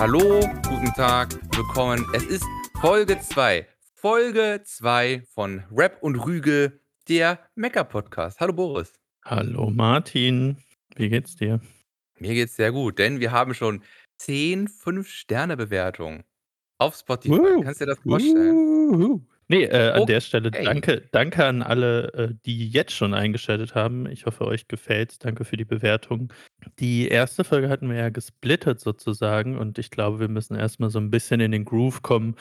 Hallo, guten Tag, willkommen. Es ist Folge 2. Folge 2 von Rap und Rüge, der Mecker-Podcast. Hallo Boris. Hallo Martin, wie geht's dir? Mir geht's sehr gut, denn wir haben schon 10 5-Sterne-Bewertungen auf Spotify. Woo, Kannst du dir das vorstellen? wuhu. Ne, äh, an der Stelle Okay. danke danke an alle, äh, die jetzt schon eingeschaltet haben. Ich hoffe, euch gefällt's. Danke für die Bewertung. Die erste Folge hatten wir ja gesplittet sozusagen und ich glaube, wir müssen erst mal so 'n bisschen in den Groove kommen,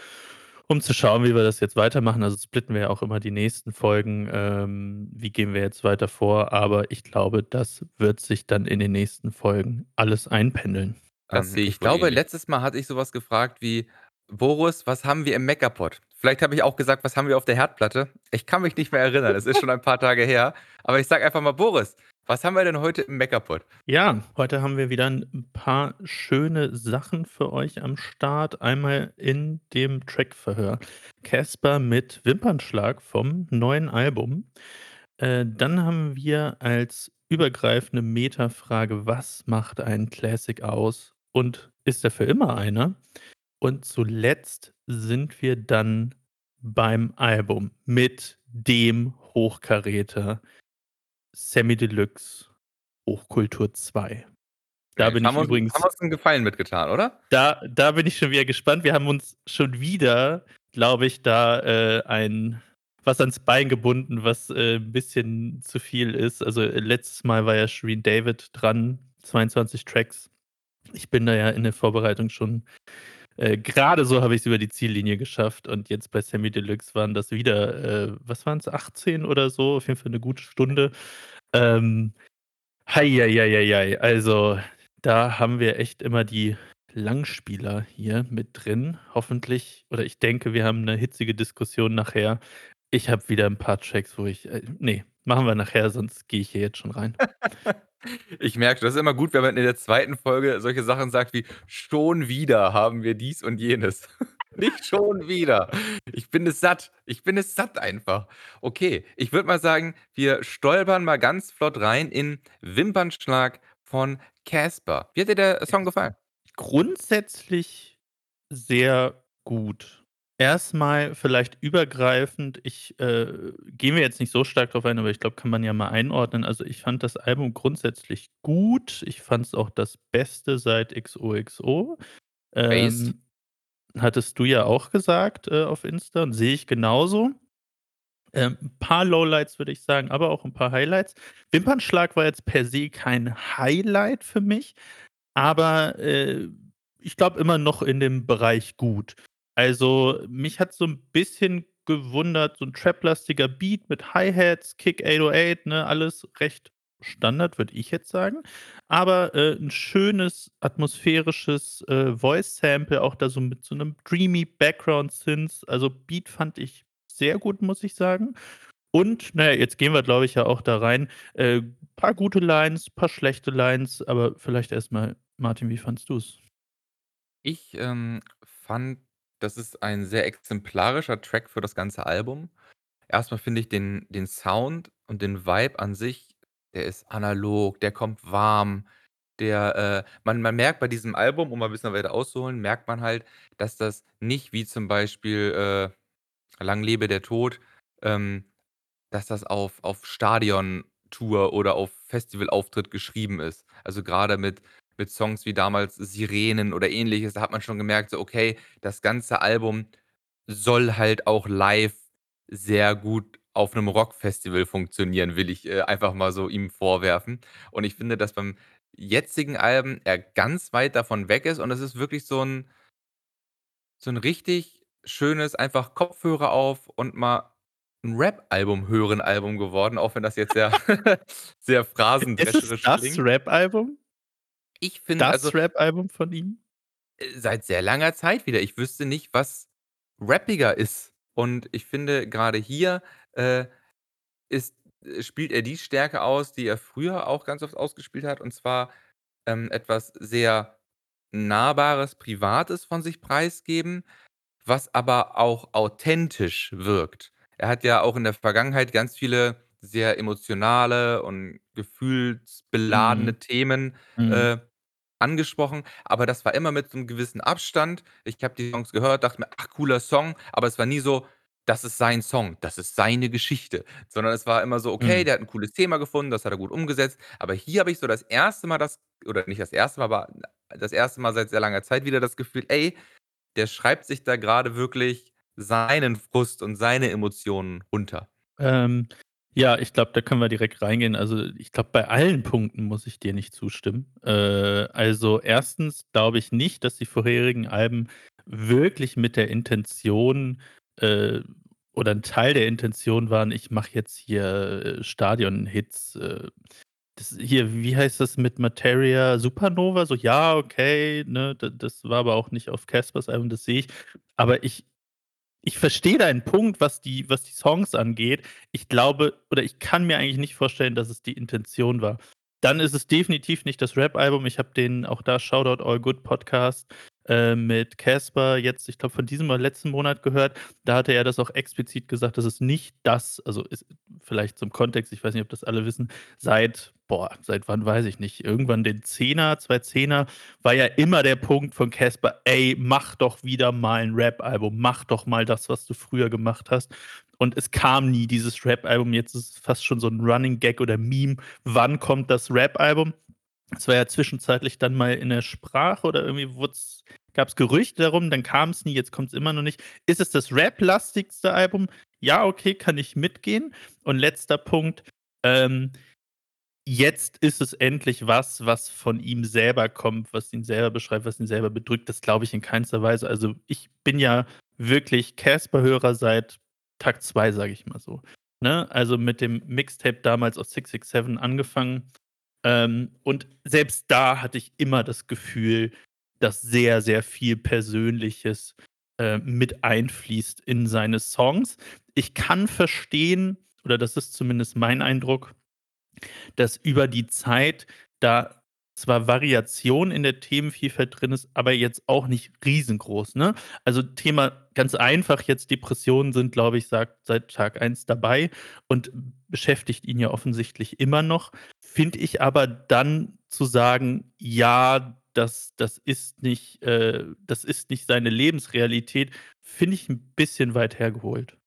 um zu schauen, wie wir das jetzt weitermachen. Also, splitten wir ja auch immer die nächsten Folgen. Ähm, wie gehen wir jetzt weiter vor? Aber ich glaube, das wird sich dann in den nächsten Folgen alles einpendeln. Das Ähm, sehe ich ich glaube, ähnlich. Letztes Mal hatte ich so was gefragt wie: „Boris, was haben wir im Meckerpot?“ Vielleicht habe ich auch gesagt: „Was haben wir auf der Herdplatte?“ Ich kann mich nicht mehr erinnern. Es ist schon ein paar Tage her. Aber ich sage einfach mal: „Boris, was haben wir denn heute im Meckerpot?“ Ja, heute haben wir wieder 'n paar schöne Sachen für euch am Start. Einmal in dem Trackverhör Caspar mit Wimpernschlag vom neuen Album. Äh, dann haben wir als übergreifende Metafrage: „Was macht einen Classic aus und ist er für immer einer?“ Und zuletzt sind wir dann beim Album mit dem Hochkaräter Samy Deluxe Hochkultur 2. Da Mensch, bin haben ich uns haben übrigens wir uns 'n Gefallen mitgetan, oder? da da bin ich schon wieder gespannt. Wir haben uns schon wieder, glaube ich, da, äh, ein was ans Bein gebunden, was, äh, 'n bisschen zu viel ist. Also, letztes Mal war ja Shirin David dran, 22 Tracks. Ich bin da ja in der Vorbereitung schon äh, grade so habe ich's über die Ziellinie geschafft und jetzt bei Samy Deluxe waren das wieder, äh was waren's, 18 oder so? Auf jeden Fall 'ne gute Stunde. Ähm, hei, hei, hei, hei, hei. Also, da haben wir echt immer die Langspieler hier mit drin. Hoffentlich oder ich denke, wir haben 'ne hitzige Diskussion nachher. Ich habe wieder 'n paar Tracks, wo ich äh, ne, machen wir nachher, sonst gehe ich hier jetzt schon rein. Ich merke, das ist immer gut, wenn man in der 2. Folge solche Sachen sagt wie: „Schon wieder haben wir dies und jenes.“ Nicht schon wieder. Ich bin es satt. Ich bin es satt einfach. Okay, ich würde mal sagen, wir stolpern mal ganz flott rein in „Wimpernschlag“ von Caspar. Wie hat dir der Song gefallen? Grundsätzlich sehr gut. Erst mal vielleicht übergreifend, ich, äh gehen wir jetzt nicht so stark drauf ein, aber ich glaube, kann man ja mal einordnen. Also, ich fand das Album grundsätzlich gut. Ich fand's auch das Beste seit XOXO. Ähm, hattest du ja auch gesagt, äh, auf Insta und sehe ich genauso. Ähm, 'n paar Lowlights, würde ich sagen, aber auch 'n paar Highlights. Wimpernschlag war jetzt per se kein Highlight für mich, aber, äh, ich glaube immer noch in dem Bereich gut. Also, mich hat's so 'n bisschen gewundert, so 'n Trap-lastiger Beat mit Hi-Hats, Kick 808, ne, alles recht Standard, würde ich jetzt sagen. Aber, äh, 'n schönes atmosphärisches, äh, Voice-Sample, auch da so mit so 'nem dreamy Background-Synth. Also, Beat fand ich sehr gut, muss ich sagen. Und, na ja, jetzt gehen wir, glaube ich, ja auch da rein. Äh, paar gute Lines, paar schlechte Lines, aber vielleicht erst mal Martin, wie fandest du's? Ich, ähm, fand, das ist ein sehr exemplarischer Track für das ganze Album. Erst mal finde ich den den Sound und den Vibe an sich, der ist analog, der kommt warm, der, äh man man merkt bei diesem Album, um mal 'n bisschen weiter auszuholen, merkt man halt, dass das nicht wie zum Beispiel, äh, „Lang lebe der Tod“, ähm, dass das auf auf Stadiontour oder auf Festivalauftritt geschrieben ist. Also, grade mit mit Songs wie damals „Sirenen“ oder Ähnliches, da hat man schon gemerkt, so, okay, das ganze Album soll halt auch live sehr gut auf 'nem Rockfestival funktionieren, will ich, äh, einfach mal so ihm vorwerfen. Und ich finde, dass beim jetzigen Album er ganz weit davon weg ist und es ist wirklich so 'n so 'n richtig schönes, einfach Kopfhörer auf und mal 'n Rap-Album hören Album geworden, auch wenn das jetzt sehr sehr Ist es phrasendrescherisch das klingt. Rap-Album? Ich finde, also Das Rap-Album von ihm? äh, seit sehr langer Zeit wieder. Ich wüsste nicht, was rappiger ist. Und ich finde, grade hier, äh, ist äh, spielt er die Stärke aus, die er früher auch ganz oft ausgespielt hat, und zwar, ähm, etwas sehr Nahbares, Privates von sich preisgeben, was aber auch authentisch wirkt. Er hat ja auch in der Vergangenheit ganz viele sehr emotionale und Mhm. gefühlsbeladene Themen, Mhm. äh angesprochen, aber das war immer mit so 'nem gewissen Abstand. Ich habe die Songs gehört, dachte mir: „Ach, cooler Song“, aber es war nie so: „Das ist sein Song, das ist seine Geschichte“, sondern es war immer so: „Okay, Mhm. der hat 'n cooles Thema gefunden, das hat er gut umgesetzt.“ Aber hier habe ich so das 1. Mal das oder nicht das 1. Mal, aber das 1. Mal seit sehr langer Zeit wieder das Gefühl: „Ey, der schreibt sich da grade wirklich seinen Frust und seine Emotionen runter.“ Ähm, ja, ich glaube, da können wir direkt reingehen. Also, ich glaube, bei allen Punkten muss ich dir nicht zustimmen. Äh, also, 1. glaube ich nicht, dass die vorherigen Alben wirklich mit der Intention, äh oder 'n Teil der Intention waren: „Ich mache jetzt hier, äh, Stadionhits“, äh. Das hier, wie heißt das mit „Materia“, „Supernova“? So, ja, okay, ne? Das war aber auch nicht auf Caspers Album, das sehe ich. Aber ich ich verstehe deinen Punkt, was die was die Songs angeht. Ich glaube oder ich kann mir eigentlich nicht vorstellen, dass es die Intention war. Dann ist es definitiv nicht das Rap-Album. Ich habe den auch da Shoutout All Good Podcast, äh, mit Casper jetzt, ich glaube, von diesem oder letzten Monat gehört. Da hatte er das auch explizit gesagt, dass es nicht das also, ist vielleicht zum Kontext, ich weiß nicht, ob das alle wissen, seit boah, seit wann, weiß ich nicht, irgendwann den 10er, 2010er war ja immer der Punkt von Casper: „Ey, mach doch wieder mal 'n Rap-Album. Mach doch mal das, was du früher gemacht hast.“ Und es kam nie dieses Rap-Album. Jetzt ist es fast schon so 'n Running Gag oder Meme. Wann kommt das Rap-Album? Es war ja zwischenzeitlich dann mal in der Sprache oder irgendwie wurd's gab's Gerüchte darum, dann kam's nie, jetzt kommt's immer noch nicht. Ist es das Rap-lastigste Album? Ja, okay, kann ich mitgehen. Und letzter Punkt, ähm, jetzt ist es endlich was, was von ihm selber kommt, was ihn selber beschreibt, was ihn selber bedrückt. Das glaube ich in keinster Weise. Also, ich bin ja wirklich Casper-Hörer seit Tag 2, sage ich mal so, ne? Also, mit dem Mixtape damals aus „667“ angefangen. Ähm, und selbst da hatte ich immer das Gefühl, dass sehr, sehr viel Persönliches, äh, mit einfließt in seine Songs. Ich kann verstehen oder das ist zumindest mein Eindruck dass über die Zeit da zwar Variation in der Themenvielfalt drin ist, aber jetzt auch nicht riesengroß, ne? Also, Thema ganz einfach jetzt Depressionen sind, glaube ich, sagt seit Tag 1 dabei und beschäftigt ihn ja offensichtlich immer noch. Finde ich aber dann zu sagen: „Ja, das das ist nicht äh, das ist nicht seine Lebensrealität“, finde ich 'n bisschen weit hergeholt.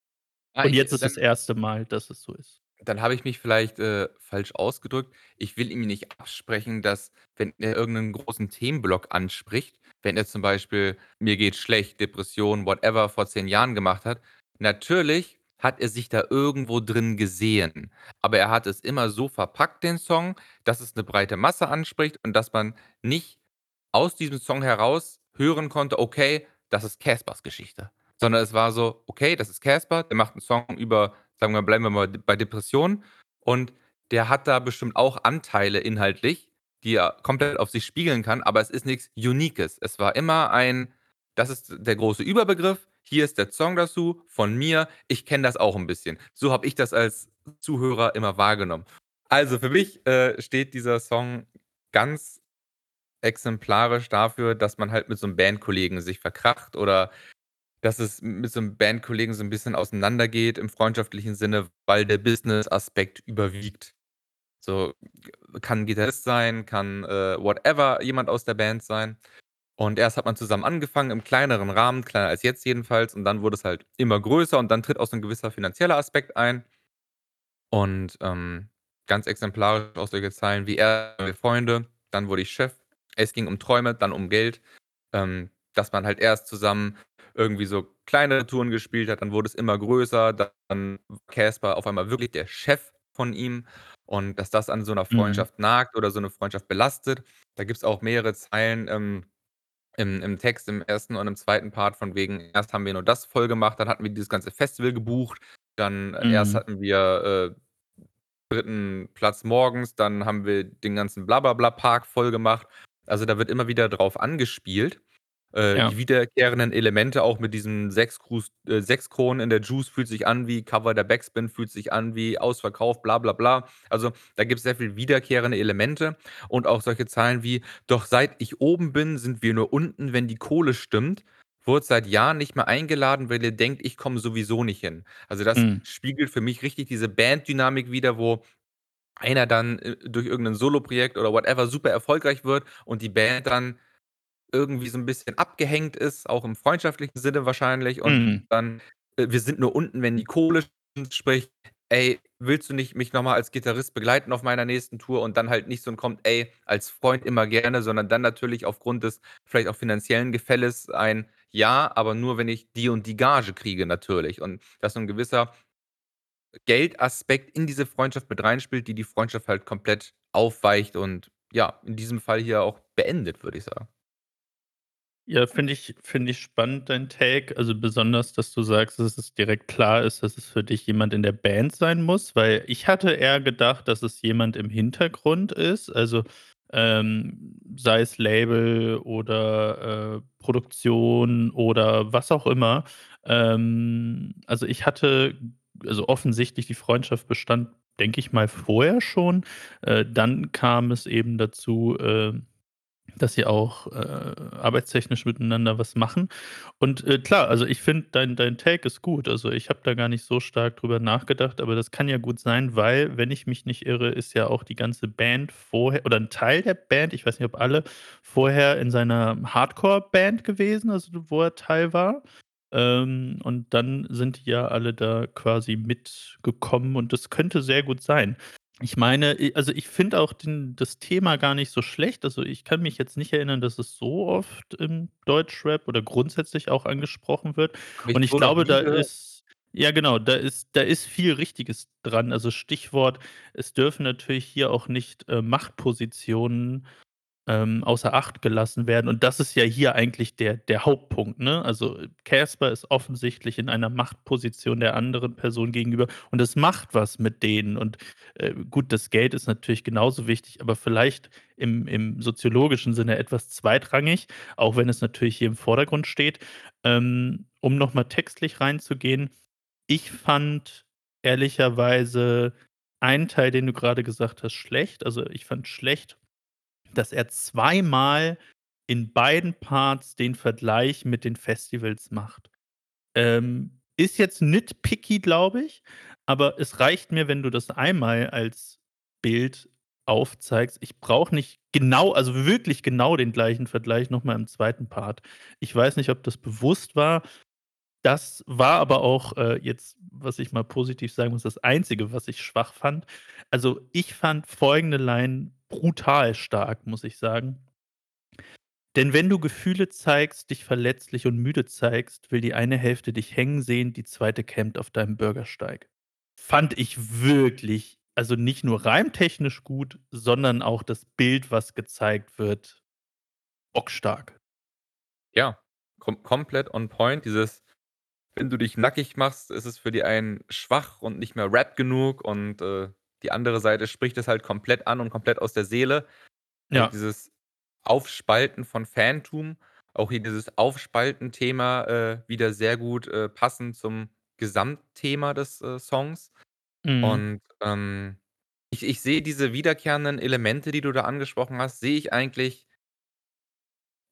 Ah, Und ich jetzt ist das dann 1. Mal, dass es so ist. Dann habe ich mich vielleicht, äh, falsch ausgedrückt. Ich will ihm nicht absprechen, dass, wenn er irgend 'nen großen Themenblock anspricht, wenn er zum Beispiel „Mir geht's schlecht, Depression, whatever“ vor 10 Jahren gemacht hat. Natürlich hat er sich da irgendwo drin gesehen, aber er hat es immer so verpackt, den Song, dass es 'ne breite Masse anspricht und dass man nicht aus diesem Song heraus hören konnte: „Okay, das ist Caspers Geschichte.“ Sondern es war so: „Okay, das ist Casper, der macht 'n Song über“ sagen wir, bleiben wir mal bei Depressionen und der hat da bestimmt auch Anteile inhaltlich, die er komplett auf sich spiegeln kann, aber es ist nix Uniques. Es war immer ein: „Das ist der große Überbegriff. Hier ist der Song dazu von mir. Ich kenne das auch 'n bisschen.“ So habe ich das als Zuhörer immer wahrgenommen. Also, für mich, äh, steht dieser Song ganz exemplarisch dafür, dass man halt mit so 'nem Bandkollegen sich verkracht oder dass es mit so 'nem Bandkollegen so 'n bisschen auseinandergeht im freundschaftlichen Sinne, weil der Business-Aspekt überwiegt. So, kann Gitarrist sein, kann, äh, whatever jemand aus der Band sein. Und erst hat man zusammen angefangen im kleineren Rahmen, kleiner als jetzt jedenfalls, und dann wurde es halt immer größer und dann tritt auch so 'n gewisser finanzieller Aspekt ein. Und, ähm, ganz exemplarisch auch solche Zeilen wie: „Erst waren wir Freunde, dann wurde ich Chef. Es ging um Träume, dann um Geld.“ Ähm, dass man halt erst zusammen irgendwie so kleinere Touren gespielt hat, dann wurde es immer größer, dann Casper auf einmal wirklich der Chef von ihm und dass das an so 'ner Mhm. Freundschaft nagt oder so 'ne Freundschaft belastet. Da gibt's auch mehrere Zeilen, ähm, im im Text im 1. und im 2. Part von wegen: „Erst haben wir nur das voll gemacht, dann hatten wir dieses ganze Festival gebucht, dann erst Mhm. hatten wir, äh, 3. Platz morgens, dann haben wir den ganzen Bla-bla-bla-Park vollgemacht.“ Also, da wird immer wieder drauf angespielt. Äh, Ja. die wiederkehrenden Elemente auch mit diesen 6 Krus äh, 6 Kronen in der Juice fühlt sich an wie Cover der Backspin, fühlt sich an wie ausverkauft, bla bla bla. Also, da gibt's sehr viel wiederkehrende Elemente und auch solche Zahlen wie: „Doch seit ich oben bin, sind wir nur unten, wenn die Kohle stimmt. Wurde seit Jahren nicht mehr eingeladen, weil ihr denkt, ich komme sowieso nicht hin.“ Also, das Mhm. spiegelt für mich richtig diese Banddynamik wider, wo einer dann, äh, durch irgend 'nen Soloprojekt oder whatever super erfolgreich wird und die Band dann irgendwie so 'n bisschen abgehängt ist, auch im freundschaftlichen Sinne wahrscheinlich und Mhm. dann äh, wir sind nur unten, wenn die Kohle spricht: „Ey, willst du nicht mich noch mal als Gitarrist begleiten auf meiner nächsten Tour?“ Und dann halt nicht so 'n kommt: „Ey, als Freund immer gerne“, sondern dann natürlich aufgrund des vielleicht auch finanziellen Gefälles ein: „Ja, aber nur, wenn ich die und die Gage kriege natürlich.“ Und dass so 'n gewisser Geldaspekt in diese Freundschaft mit reinspielt, die die Freundschaft halt komplett aufweicht und ja, in diesem Fall hier auch beendet, würde ich sagen. Ja, finde ich finde ich spannend, dein Take. Also, besonders, dass du sagst, dass es direkt klar ist, dass es für dich jemand in der Band sein muss, weil ich hatte eher gedacht, dass es jemand im Hintergrund ist, also, ähm, sei es Label oder, äh, Produktion oder was auch immer. Ähm, also, ich hatte also, offensichtlich die Freundschaft bestand, denke ich mal, vorher schon. Äh, dann kam es eben dazu, ähm, dass sie auch, äh, arbeitstechnisch miteinander was machen. Und, äh, klar, also, ich finde, dein dein Take ist gut. Also, ich habe da gar nicht so stark drüber nachgedacht, aber das kann ja gut sein, weil, wenn ich mich nicht irre, ist ja auch die ganze Band vorher oder 'n Teil der Band, ich weiß nicht, ob alle, vorher in seiner Hardcore-Band gewesen, also, wo er Teil war. Ähm, und dann sind die ja alle da quasi mitgekommen und das könnte sehr gut sein. Ich meine, also, ich finde auch den das Thema gar nicht so schlecht. Also, ich kann mich jetzt nicht erinnern, dass es so oft im Deutschrap oder grundsätzlich auch angesprochen wird. Habe ich Und ich so noch glaube, nie da gehört. ist ja genau, da ist da ist viel Richtiges dran. Also, Stichwort, es dürfen natürlich hier auch nicht, äh, Machtpositionen, ähm, außer Acht gelassen werden. Und das ist ja hier eigentlich der der Hauptpunkt, ne? Also, Casper ist offensichtlich in einer Machtposition der anderen Person gegenüber und das macht was mit denen. Und, äh, gut, das Geld ist natürlich genauso wichtig, aber vielleicht im im soziologischen Sinne etwas zweitrangig, auch wenn es natürlich hier im Vordergrund steht. Ähm, um noch mal textlich reinzugehen, ich fand ehrlicherweise einen Teil, den du grade gesagt hast, schlecht. Also, ich fand schlecht, dass er zweimal in beiden Parts den Vergleich mit den Festivals macht. Ähm, ist jetzt nitpicky, glaube ich, aber es reicht mir, wenn du das einmal als Bild aufzeigst. Ich brauche nicht genau also, wirklich genau den gleichen Vergleich noch mal im 2. Part. Ich weiß nicht, ob das bewusst war. Das war aber auch, äh, jetzt, was ich mal positiv sagen muss, das Einzige, was ich schwach fand. Also, ich fand folgende Line brutal stark, muss ich sagen. „Denn wenn du Gefühle zeigst, dich verletzlich und müde zeigst, will die eine Hälfte dich hängen sehen, die zweite campt auf deinem Bürgersteig.“ Fand ich wirklich also, nicht nur reimtechnisch gut, sondern auch das Bild, was gezeigt wird, bockstark. Ja, kom komplett on point. Dieses: „Wenn du dich nackig machst, ist es für die einen schwach und nicht mehr Rap genug“ und, äh, die andere Seite spricht es halt komplett an und komplett aus der Seele. Ja. dieses Aufspalten von Fantum, auch hier dieses Aufspalten-Thema, äh, wieder sehr gut, äh, passend zum Gesamtthema des, äh, Songs. Mhm. Und, ähm, ich ich sehe diese wiederkehrenden Elemente, die du da angesprochen hast, sehe ich eigentlich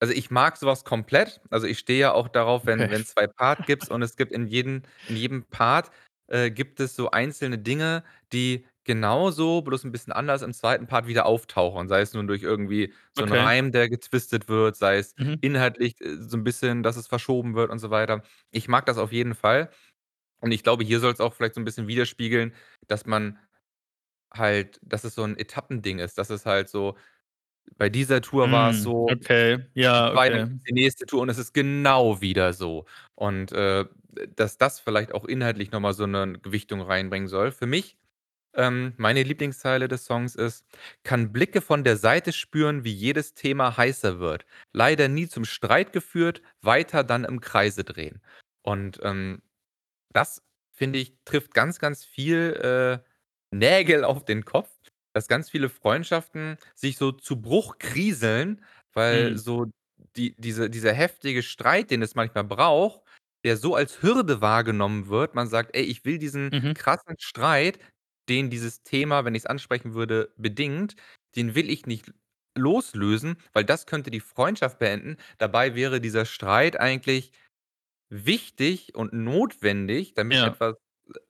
also, ich mag so was komplett. Also, ich stehe ja auch darauf, wenn Okay. wenn's 2 Part gibt's und es gibt in jeden in jedem Part, äh, gibt es so einzelne Dinge, die genauso, bloß 'n bisschen anders im 2. Part wieder auftauchen. Sei es nun durch irgendwie so 'n Okay. Reim, der getwistet wird, sei es Mhm. inhaltlich, äh, so 'n bisschen, dass es verschoben wird und so weiter. Ich mag das auf jeden Fall. Und ich glaube, hier soll's auch vielleicht so 'n bisschen widerspiegeln, dass man halt dass es so 'n Etappending ist, dass es halt so bei dieser Tour war's Hm, so, okay. Ja, weiter okay. die nächste Tour und es ist genau wieder so. Und, äh, dass das vielleicht auch inhaltlich noch mal so 'ne Gewichtung reinbringen soll. Für mich, ähm, meine Lieblingszeile des Songs ist: „Kann Blicke von der Seite spüren, wie jedes Thema heißer wird. Leider nie zum Streit geführt, weiter dann im Kreise drehen.“ Und, ähm, das, finde ich, trifft ganz, ganz viel, äh, Nägel auf den Kopf, dass ganz viele Freundschaften sich so zu Bruch krieseln, weil Mhm. so die diese dieser heftige Streit, den es manchmal braucht, der so als Hürde wahrgenommen wird. Man sagt: „Ey, ich will diesen Mhm. krassen Streit, den dieses Thema, wenn ich's ansprechen würde, bedingt, den will ich nicht loslösen, weil das könnte die Freundschaft beenden.“ Dabei wäre dieser Streit eigentlich wichtig und notwendig, damit Ja. etwas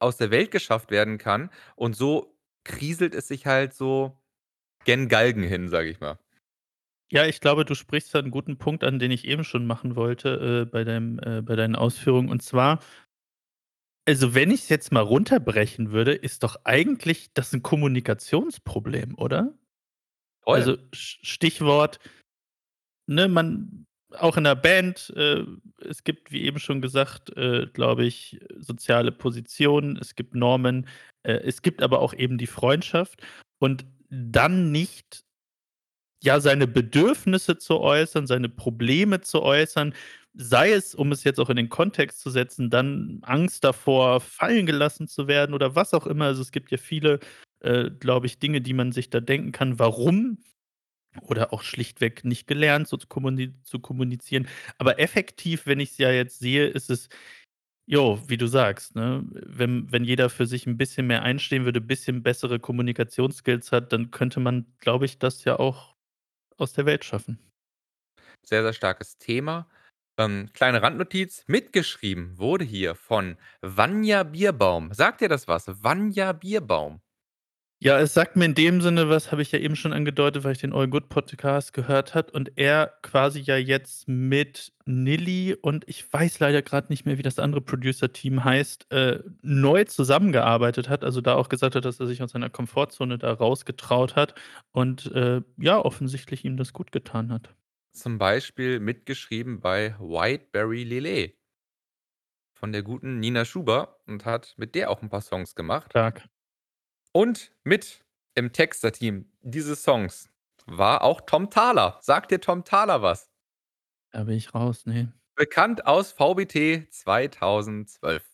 aus der Welt geschafft werden kann. Und so kriselt es sich halt so gen Galgen hin, sage ich mal. Ja, ich glaube, du sprichst da 'n guten Punkt an, den ich eben schon machen wollte, äh, bei deinem äh, bei deinen Ausführungen. Und zwar also, wenn ich's jetzt mal runterbrechen würde, ist doch eigentlich das 'n Kommunikationsproblem, oder? Voll. Also, Stichwort ne, man auch in 'ner Band, äh, es gibt, wie eben schon gesagt, äh, glaube ich, soziale Positionen, es gibt Normen, äh, es gibt aber auch eben die Freundschaft. Und dann nicht, ja, seine Bedürfnisse zu äußern, seine Probleme zu äußern, sei es, um es jetzt auch in den Kontext zu setzen, dann Angst davor, fallen gelassen zu werden oder was auch immer. Also, es gibt ja viele, äh, glaube ich, Dinge, die man sich da denken kann, warum oder auch schlichtweg nicht gelernt, so zu kommuni zu kommunizieren. Aber effektiv, wenn ich's ja jetzt sehe, ist es, jo, wie du sagst, ne? Wenn wenn jeder für sich 'n bisschen mehr einstehen würde, bisschen bessere Kommunikationsskills hat, dann könnte man, glaube ich, das ja auch aus der Welt schaffen. Sehr, sehr starkes Thema. Ähm, kleine Randnotiz: Mitgeschrieben wurde hier von Vanja Bierbaum. Sagt dir das was? Vanja Bierbaum. Ja, es sagt mir in dem Sinne was, habe ich ja eben schon angedeutet, weil ich den AllGood-Podcast gehört habe und er quasi ja jetzt mit Nilly und ich weiß leider grad nicht mehr, wie das andere Producer-Team heißt, äh, neu zusammengearbeitet hat. Also, da auch gesagt hat, dass er sich aus seiner Komfortzone da rausgetraut hat und, äh, ja, offensichtlich ihm das gutgetan hat. Zum Beispiel mitgeschrieben bei Whiteberry Lillet von der guten Nina Chuba und hat mit der auch 'n paar Songs gemacht. Stark. Und mit im Texter-Team dieses Songs war auch Tom Thaler. Sagt dir Tom Thaler was? Da bin ich raus, ne. Bekannt aus VBT 2012.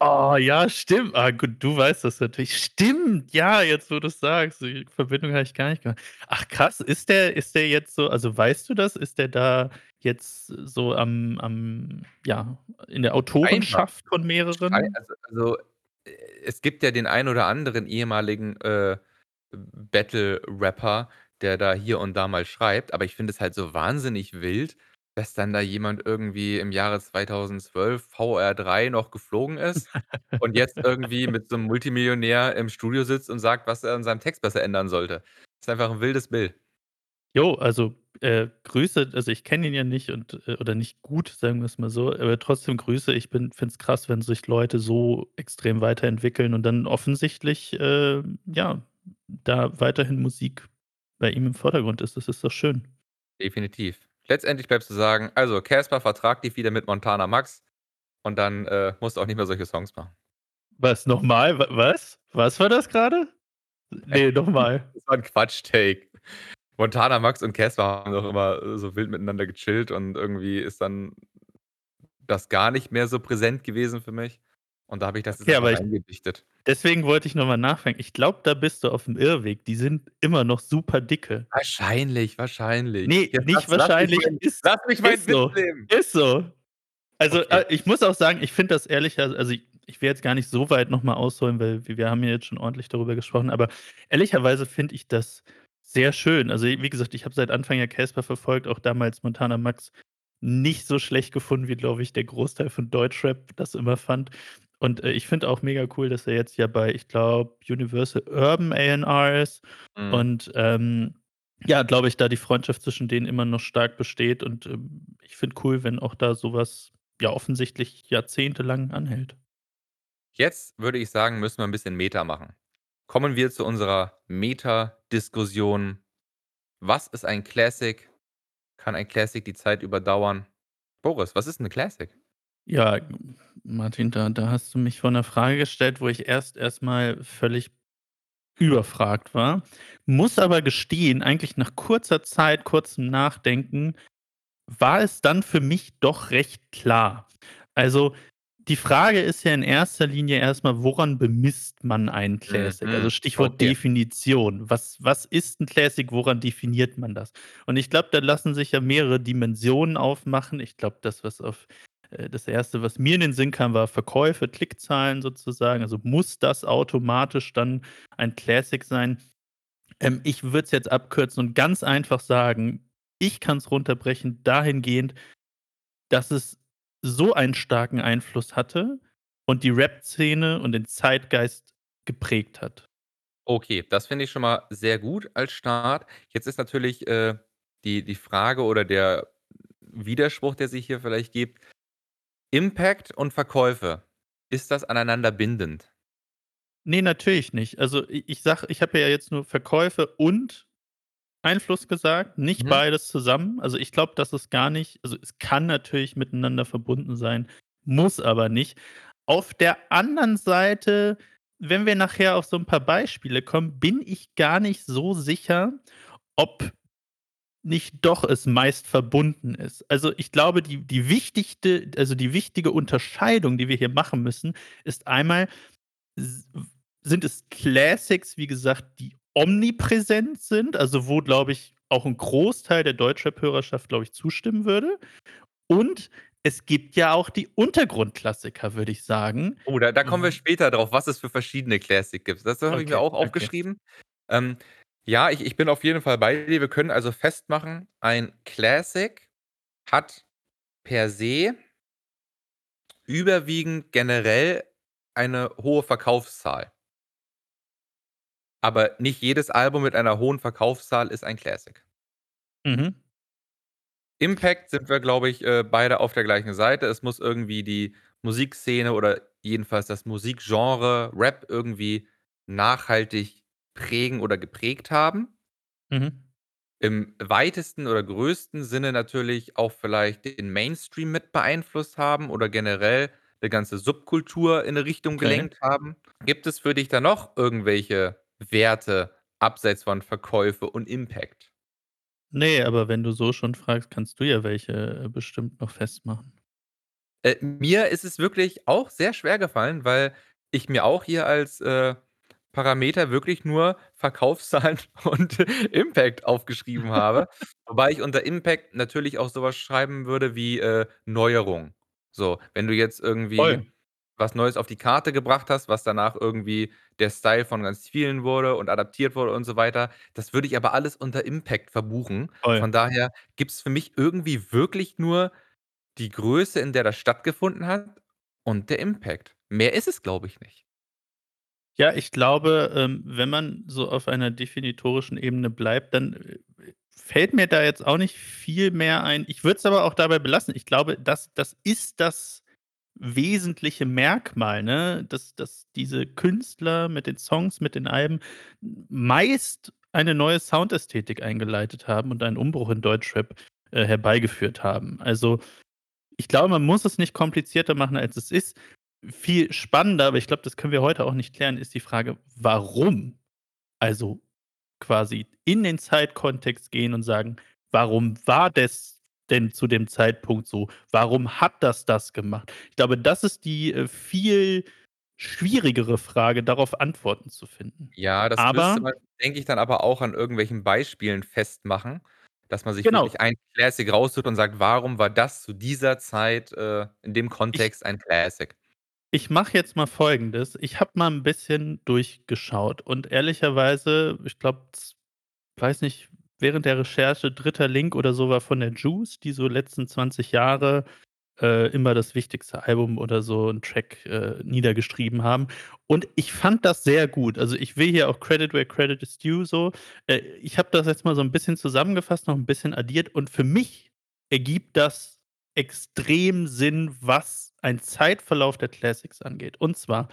Oh ja, stimmt. Ah, gut, du weißt das natürlich. Stimmt, ja, jetzt, wo du's sagst. Die Verbindung habe ich gar nicht gemacht. Ach krass, ist der ist der jetzt so also, weißt du das? Ist der da jetzt so am am ja, in der. Autorenschaft von mehreren? also also, es gibt ja den einen oder anderen ehemaligen, äh, Battle-Rapper, der da hier und da mal schreibt, aber ich finde es halt so wahnsinnig wild, dass dann da jemand irgendwie im Jahre 2012 VR 3 noch geflogen ist und jetzt irgendwie mit so 'nem Multimillionär im Studio sitzt und sagt, was er an seinem Text besser ändern sollte. Ist einfach 'n wildes Bild. Jo, also, äh, Grüße. Also, ich kenne ihn ja nicht und äh, oder nicht gut, sagen wir's mal so, aber trotzdem Grüße. Ich bin finde es krass, wenn sich Leute so extrem weiterentwickeln und dann offensichtlich, äh, ja, da weiterhin Musik bei ihm im Vordergrund ist. Das ist doch schön. Definitiv. Letztendlich bleibt zu sagen: „Also, Casper, vertrag dich wieder mit Montana Max und dann, äh, musst du auch nicht mehr solche Songs machen.“ Was noch mal? Wa was? Was war das grade? Ne, noch mal. Das war 'n Quatsch-Take. Montana Max und Casper haben doch immer so wild miteinander gechillt und irgendwie ist dann das gar nicht mehr so präsent gewesen für mich und da habe ich das jetzt Okay, aber einfach ich reingedichtet. deswegen wollte ich noch mal nachfragen. Ich glaube, da bist du auf'm Irrweg. Die sind immer noch super dicke. Wahrscheinlich, wahrscheinlich. Ne, Jetzt nicht lass lass mich wahrscheinlich, ist lass mich meinen ist Witz so. Ist so. Also, Okay. äh, ich muss auch sagen, ich finde das ehrlicher also, ich ich will jetzt gar nicht so weit noch mal ausholen, weil wir wir haben ja jetzt schon ordentlich darüber gesprochen, aber ehrlicherweise finde ich das sehr schön. Also, wie gesagt, ich habe seit Anfang ja Casper verfolgt, auch damals Montana Max nicht so schlecht gefunden, wie, glaube ich, der Großteil von Deutschrap das immer fand. Und, äh, ich finde auch mega cool, dass er jetzt ja bei, ich glaube, Universal Urban A&R ist Mhm. und, ähm, ja, glaube ich, da die Freundschaft zwischen denen immer noch stark besteht und, ähm, ich finde cool, wenn auch da so was, ja, offensichtlich jahrzehntelang anhält. Jetzt würde ich sagen, müssen wir 'n bisschen Meta machen. Kommen wir zu unserer Meta-Diskussion. Was ist ein Classic? Kann ein Classic die Zeit überdauern? Boris, was ist 'ne Classic? Ja, Martin, da da hast du mich vor 'ner Frage gestellt, wo ich erst erst mal völlig überfragt war. Muss aber gestehen, eigentlich nach kurzer Zeit, kurzem Nachdenken, war es dann für mich doch recht klar. Also, die Frage ist ja in erster Linie erst mal, woran bemisst man einen Classic? Also, Mhm. Stichwort Okay. Definition. Was was ist 'n Classic? Woran definiert man das? Und ich glaube, da lassen sich ja mehrere Dimensionen aufmachen. Ich glaube, das, was auf das 1., was mir in den Sinn kam, war Verkäufe, Klickzahlen sozusagen. Also, muss das automatisch dann ein Classic sein? Ähm, ich würde es jetzt abkürzen und ganz einfach sagen, ich kann's runterbrechen dahingehend, dass es so einen starken Einfluss hatte und die Rap-Szene und den Zeitgeist geprägt hat. Okay, das finde ich schon mal sehr gut als Start. Jetzt ist natürlich, äh, die die Frage oder der Widerspruch, der sich hier vielleicht gibt: Impact und Verkäufe, ist das aneinander bindend? Ne, natürlich nicht. Also, i ich sage ich habe ja jetzt nur Verkäufe und Einfluss gesagt, nicht Mhm. beides zusammen. Also, ich glaube, dass es gar nicht also, es kann natürlich miteinander verbunden sein, muss aber nicht. Auf der anderen Seite, wenn wir nachher auf so 'n paar Beispiele kommen, bin ich gar nicht so sicher, ob nicht doch es meist verbunden ist. Also, ich glaube, die die wichtigste also, die wichtige Unterscheidung, die wir hier machen müssen, ist einmal, sind es Classics, wie gesagt, die omnipräsent sind, also, wo, glaube ich, auch 'n Großteil der Deutschrap-Hörerschaft, glaube ich, zustimmen würde. Und es gibt ja auch die Untergrundklassiker, würde ich sagen. Oh, da da kommen wir W später drauf, was es für verschiedene Classic gibt. Das habe ich mir Okay, auch okay. aufgeschrieben. Ähm, ja, ich ich bin auf jeden Fall bei dir. Wir können also festmachen, ein Classic hat per se überwiegend generell eine hohe Verkaufszahl. Aber nicht jedes Album mit einer hohen Verkaufszahl ist ein Classic. Mhm. Impact sind wir, glaube ich, äh, beide auf der gleichen Seite. Es muss irgendwie die Musikszene oder jedenfalls das Musikgenre Rap irgendwie nachhaltig prägen oder geprägt haben. Mhm. Im weitesten oder größten Sinne natürlich auch vielleicht den Mainstream mit beeinflusst haben oder generell 'ne ganze Subkultur in 'ne Richtung Okay. gelenkt haben. Gibt es für dich da noch irgendwelche Werte abseits von Verkäufe und Impact? Ne, aber wenn du so schon fragst, kannst du ja welche, äh, bestimmt noch festmachen. Äh, mir ist es wirklich auch sehr schwergefallen, weil ich mir auch hier als, äh, Parameter wirklich nur Verkaufszahlen und Impact aufgeschrieben habe. Wobei ich unter Impact natürlich auch so was schreiben würde wie, äh, Neuerung. So, wenn du jetzt Voll. irgendwie was Neues auf die Karte gebracht hast, was danach irgendwie der Style von ganz vielen wurde und adaptiert wurde und so weiter. Das würde ich aber alles unter Impact verbuchen. Voll. Von daher gibt's für mich irgendwie wirklich nur die Größe, in der das stattgefunden hat und der Impact. Mehr ist es, glaube ich, nicht. Ja, ich glaube, ähm, wenn man so auf einer definitorischen Ebene bleibt, dann, äh, fällt mir da jetzt auch nicht viel mehr ein. Ich würde es aber auch dabei belassen. Ich glaube, das das ist das wesentliche Merkmal, ne, dass dass diese Künstler mit den Songs, mit den Alben meist eine neue Soundästhetik eingeleitet haben und einen Umbruch in Deutschrap, äh, herbeigeführt haben. Also, ich glaube, man muss es nicht komplizierter machen, als es ist. Viel spannender, aber ich glaube, das können wir heute auch nicht klären, ist die Frage: „Warum?“ Also, quasi in den Zeitkontext gehen und sagen: „Warum war das denn zu dem Zeitpunkt so? Warum hat das das gemacht?“ Ich glaube, das ist die, äh, viel schwierigere Frage, darauf Antworten zu finden. Ja, das müsste Aber man, denke ich, dann aber auch an irgendwelchen Beispielen festmachen, dass man sich Genau. wirklich ein Classic raussucht und sagt: „Warum war das zu dieser Zeit, äh, in dem Ich Kontext ein Classic?“ Ich mache jetzt mal Folgendes. Ich habe mal 'n bisschen durchgeschaut und ehrlicherweise, ich glaube, weiß nicht, während der Recherche 3. Link oder so war von der Juice, die so letzten 20 Jahre, äh, immer das wichtigste Album oder so 'n Track, äh, niedergeschrieben haben. Und ich fand das sehr gut. Also, ich will hier auch Credit where credit is due so. Äh, ich habe das jetzt mal so 'n bisschen zusammengefasst, noch 'n bisschen addiert und für mich ergibt das extrem Sinn, was ein Zeitverlauf der Classics angeht. Und zwar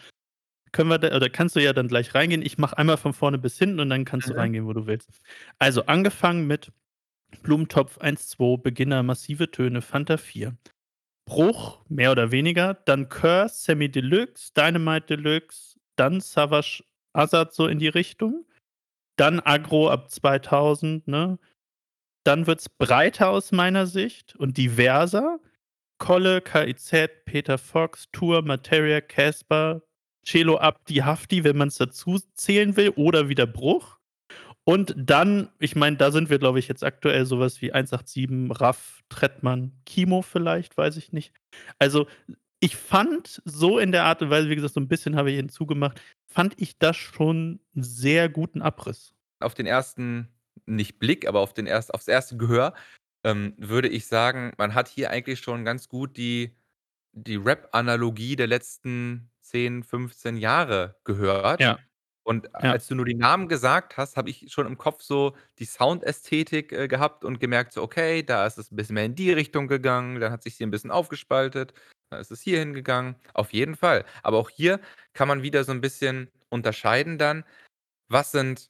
können wir da oder kannst du ja dann gleich reingehen. Ich mache einmal von vorne bis hinten und dann kannst du Mhm. reingehen, wo du willst. Also, angefangen mit Blumentopf 1, 2, Beginner, Massive Töne, Fanta 4. Bruch, mehr oder weniger, dann Curse, Samy Deluxe, Dynamite Deluxe, dann Savage, Azad so in die Richtung. Dann Agro ab 2000, ne? Dann wird's breiter aus meiner Sicht und diverser. Kolle, KIZ, Peter Fox, Tour, Materia, Casper, Celo Abdi, Hafti, wenn man's dazu zählen will oder wieder Bruch. Und dann ich meine, da sind wir, glaube ich, jetzt aktuell so was wie 187, Raff, Trettmann, Kimo vielleicht, weiß ich nicht. Also, ich fand so in der Art und Weise, wie gesagt, so 'n bisschen habe ich hinzugemacht, fand ich das schon 'n sehr guten Abriss. Auf den 1. nicht Blick, aber auf den erst aufs 1. Gehör, ähm, würde ich sagen, man hat hier eigentlich schon ganz gut die die Rap-Analogie der letzten 10, 15 Jahre gehört. Ja. Und Ja. als du nur die Namen gesagt hast, habe ich schon im Kopf so die Soundästhetik, äh, gehabt und gemerkt so: „Okay, da ist es 'n bisschen mehr in die Richtung gegangen, dann hat sich's hier 'n bisschen aufgespaltet, dann ist es hierhin gegangen.“ Auf jeden Fall. Aber auch hier kann man wieder so 'n bisschen unterscheiden dann, was sind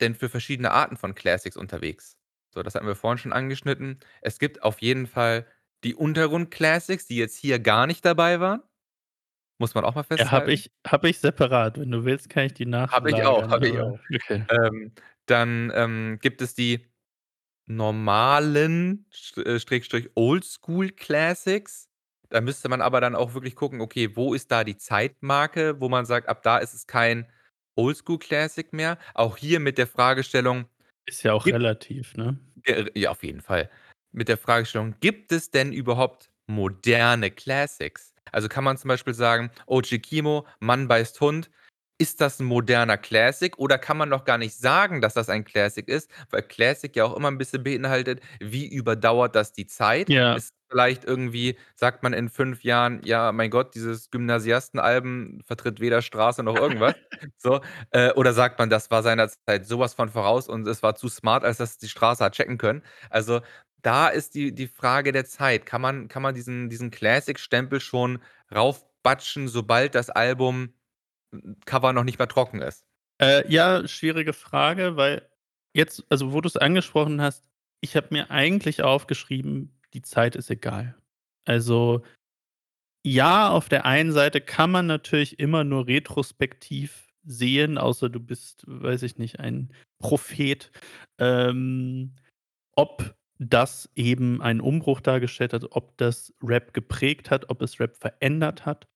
denn für verschiedene Arten von Classics unterwegs? So, das hatten wir vorhin schon angeschnitten. Es gibt auf jeden Fall die Untergrund-Classics, die jetzt hier gar nicht dabei waren. Muss man auch mal Ja, habe festhalten. ich habe ich separat. Wenn du willst, kann ich die Habe ich auch, nachlagern, habe ich auch. okay. Ähm, dann, ähm, gibt es die normalen äh, Oldschool Classics. Da müsste man aber dann auch wirklich gucken, okay, wo ist da die Zeitmarke, wo man sagt, ab da ist es kein Oldschool Classic mehr. Auch hier mit der Fragestellung: Ist ja auch Gibt relativ, ne? Ja, auf jeden Fall. Mit der Fragestellung: „Gibt es denn überhaupt moderne Classics?“ Also, kann man zum Beispiel sagen: „O.J. Kimo, Mann beißt Hund.“ Ist das 'n moderner Classic oder kann man noch gar nicht sagen, dass das ein Classic ist, weil Classic ja auch immer 'n bisschen beinhaltet, wie überdauert das die Zeit? Ja. Ist vielleicht irgendwie sagt man in 5 Jahren: „Ja, mein Gott, dieses Gymnasiasten-Album vertritt weder Straße noch irgendwas.“ So, äh, oder sagt man: „Das war seiner Zeit so was von voraus und es war zu smart, als dass die Straße hat checken können.“ Also, da ist die die Frage der Zeit. Kann man kann man diesen diesen Classic-Stempel schon raufbatschen, sobald das Album Cover noch nicht mal trocken ist? Äh, ja, schwierige Frage, weil jetzt also, wo du's angesprochen hast, ich habe mir eigentlich aufgeschrieben: „Die Zeit ist egal.“ Also, ja, auf der einen Seite kann man natürlich immer nur retrospektiv sehen, außer du bist, weiß ich nicht, ein Prophet, ähm, ob das eben einen Umbruch dargestellt hat, ob das Rap geprägt hat, ob es Rap verändert hat.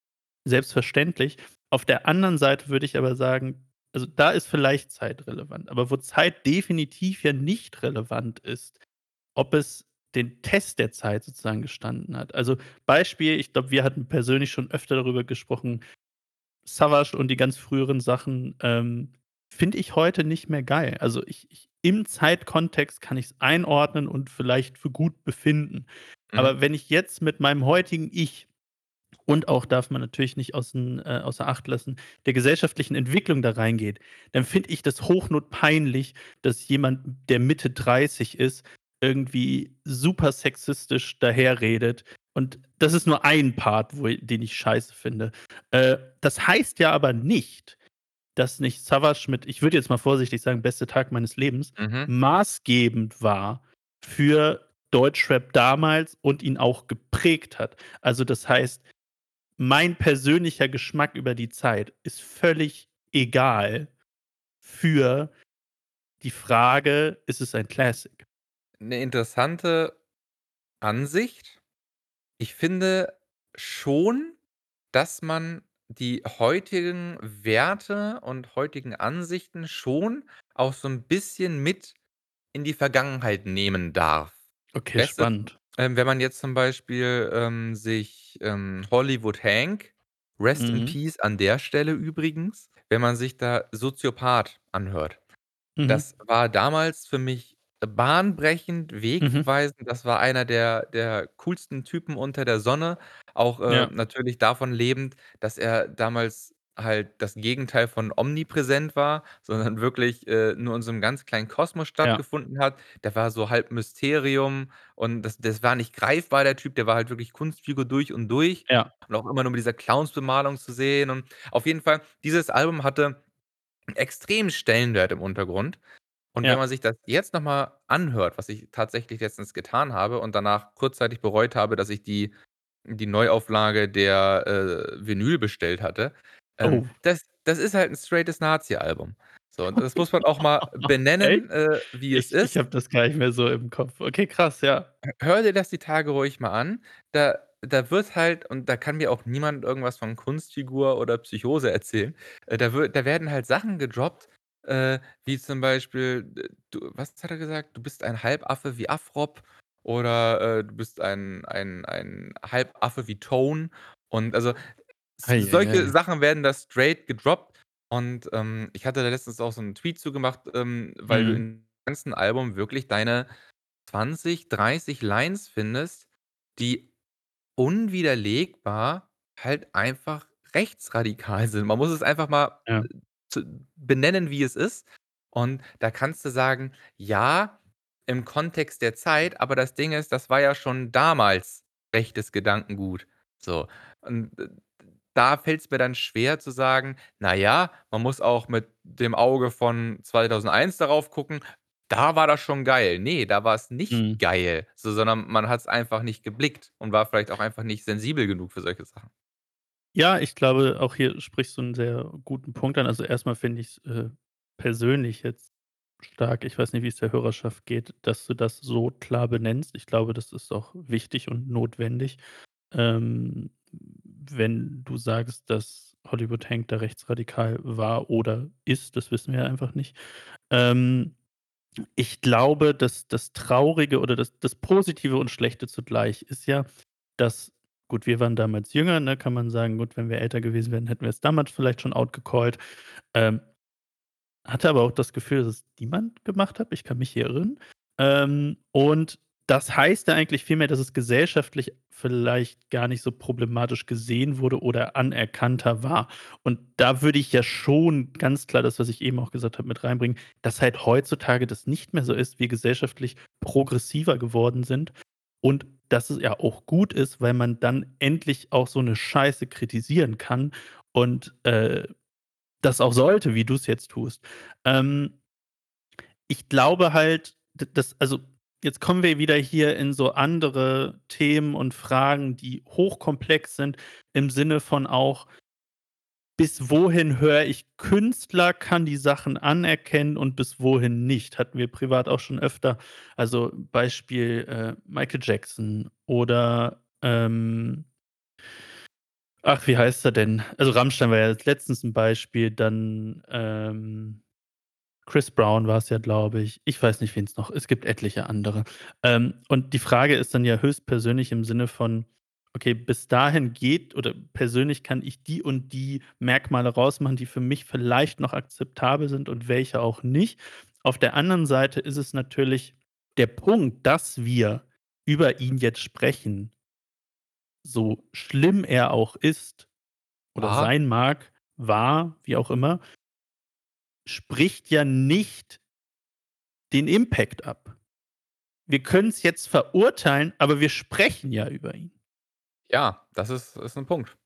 Selbstverständlich. Auf der anderen Seite würde ich aber sagen also, da ist vielleicht Zeit relevant, aber wo Zeit definitiv ja nicht relevant ist, ob es den Test der Zeit sozusagen gestanden hat. Also, Beispiel, ich glaube, wir hatten persönlich schon öfter darüber gesprochen, Savage und die ganz früheren Sachen, ähm, finde ich heute nicht mehr geil. Also, ich ich im Zeitkontext kann ich's einordnen und vielleicht für gut befinden. Mhm. Aber wenn ich jetzt mit meinem heutigen Ich und auch darf man natürlich nicht außen äh, außer Acht lassen, der gesellschaftlichen Entwicklung da reingeht, dann finde ich das hochnotpeinlich, dass jemand, der Mitte 30 ist, irgendwie super sexistisch daherredet. Und das ist nur ein Part, wo den ich scheiße finde. Äh, das heißt ja aber nicht, dass nicht Savage mit ich würde jetzt mal vorsichtig sagen, „Beste Tag meines Lebens“, Mhm. maßgebend war für Deutschrap damals und ihn auch geprägt hat. Also, das heißt, mein persönlicher Geschmack über die Zeit ist völlig egal für die Frage: „Ist es ein Classic?“ 'Ne interessante Ansicht. Ich finde schon, dass man die heutigen Werte und heutigen Ansichten schon auch so 'n bisschen mit in die Vergangenheit nehmen darf. Okay, du, spannend. Ähm, wenn man jetzt zum Beispiel, ähm, sich, ähm, Hollywood Hank, Rest in Mhm. Peace an der Stelle übrigens, wenn man sich da Soziopath anhört. Mhm. Das war damals für mich bahnbrechend, Mhm. wegweisend. Das war einer der der coolsten Typen unter der Sonne. Auch, äh, Ja. natürlich davon lebend, dass er damals halt das Gegenteil von omnipräsent war, sondern wirklich, äh, nur in so 'nem ganz kleinen Kosmos Ja. stattgefunden hat. Der war so halb Mysterium und das das war nicht greifbar, der Typ, der war halt wirklich Kunstfigur durch und durch Ja. und auch immer nur mit dieser Clownsbemalung zu sehen. Und auf jeden Fall, dieses Album hatte 'n extremen Stellenwert im Untergrund. Und wenn Ja. man sich das jetzt noch mal anhört, was ich tatsächlich letztens getan habe und danach kurzzeitig bereut habe, dass ich die die Neuauflage der, äh, Vinyl bestellt hatte, ähm, Oh. das das ist halt 'n straightes Nazi-Album. So, und das muss man auch mal Echt? benennen, äh, wie es Ich ich ist. habe das gar nicht mehr so im Kopf. Okay, krass, ja. H hör dir das die Tage ruhig mal an. Da da wird halt und da kann mir auch niemand irgendwas von Kunstfigur oder Psychose erzählen. Äh, da wird da werden halt Sachen gedroppt, äh, wie zum Beispiel, du was hat er gesagt? „Du bist ein Halbaffe wie Afrob“ oder, äh, „Du bist ein ein ein Halbaffe wie Tone.“ Und also, Ei, ei, solche ei. Sachen werden da straight gedroppt. Und, ähm, ich hatte da letztens auch so 'n Tweet zu gemacht, ähm, weil du Mhm. im ganzen Album wirklich deine 20, 30 Lines findest, die unwiderlegbar halt einfach rechtsradikal sind. Man muss es einfach mal, Ja. äh, zu benennen, wie es ist. Und da kannst du sagen: „Ja, im Kontext der Zeit“, aber das Ding ist, das war ja schon damals rechtes Gedankengut. So, und, äh, da fällt's mir dann schwer zu sagen: „Na ja, man muss auch mit dem Auge von 2001 darauf gucken. Da war das schon geil.“ Ne, da war's nicht Mhm. geil, so, sondern man hat's einfach nicht geblickt und war vielleicht auch einfach nicht sensibel genug für solche Sachen. Ja, ich glaube, auch hier sprichst du 'n sehr guten Punkt an. Also, erst mal finde ich's, äh, persönlich jetzt stark ich weiß nicht, wie's der Hörerschaft geht, dass du das so klar benennst. Ich glaube, das ist auch wichtig und notwendig. Ähm, wenn du sagst, dass Hollywood Hank da rechtsradikal war oder ist, das wissen wir ja einfach nicht. Ähm, ich glaube, dass das Traurige oder das das Positive und Schlechte zugleich ist ja, dass gut, wir waren damals jünger, ne, kann man sagen, gut, wenn wir älter gewesen wären, hätten wir es damals vielleicht schon outgecallt. Ähm hatte aber auch das Gefühl, dass es niemand gemacht hat. Ich kann mich hier irren. Ähm, und das heißt ja eigentlich vielmehr, dass es gesellschaftlich vielleicht gar nicht so problematisch gesehen wurde oder anerkannter war. Und da würde ich ja schon ganz klar das, was ich eben auch gesagt habe, mit reinbringen, dass halt heutzutage das nicht mehr so ist, wir gesellschaftlich progressiver geworden sind und dass es ja auch gut ist, weil man dann endlich auch so 'ne Scheiße kritisieren kann und, äh, das auch sollte, wie du's jetzt tust. Ähm ich glaube halt, d das also, jetzt kommen wir wieder hier in so andere Themen und Fragen, die hochkomplex sind im Sinne von auch bis wohin höre ich Künstler, kann die Sachen anerkennen und bis wohin nicht? Hatten wir privat auch schon öfter. Also, Beispiel, äh, Michael Jackson oder, ähm ach, wie heißt er denn? Also, Rammstein war ja letztens 'n Beispiel, dann, ähm, Chris Brown war's ja, glaube ich. Ich weiß nicht, wen's noch es gibt etliche andere. Ähm, und die Frage ist dann ja höchstpersönlich im Sinne von: „Okay, bis dahin geht oder persönlich kann ich die und die Merkmale rausmachen, die für mich vielleicht noch akzeptabel sind und welche auch nicht.“ Auf der anderen Seite ist es natürlich der Punkt, dass wir über ihn jetzt sprechen so schlimm er auch ist oder War. sein mag, war, wie auch immer spricht ja nicht den Impact ab. Wir können's jetzt verurteilen, aber wir sprechen ja über ihn. Ja, das ist ist 'n Punkt.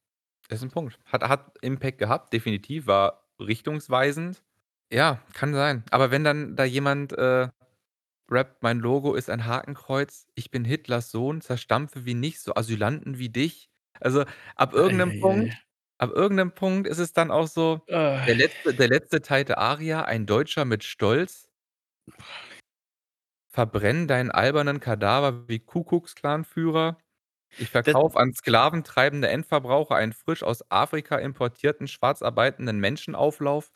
Ist 'n Punkt. Hat hat Impact gehabt, definitiv, war richtungsweisend. Ja, kann sein. Aber wenn dann da jemand, äh, rappt: „Mein Logo ist ein Hakenkreuz. Ich bin Hitlers Sohn, zerstampfe wie nicht so Asylanten wie dich.“ Also, ab Ei, irgend 'nem ei, Punkt ei. Ab irgend 'nem Punkt ist es dann auch so der letzte der letzte Teil Aria: „Ein Deutscher mit Stolz.“ „Verbrenne deinen albernen Kadaver wie Ku-Klux-Klan-Führer. Ich Das verkaufe an sklaventreibende Endverbraucher einen frisch aus Afrika importierten, schwarz arbeitenden Menschenauflauf.“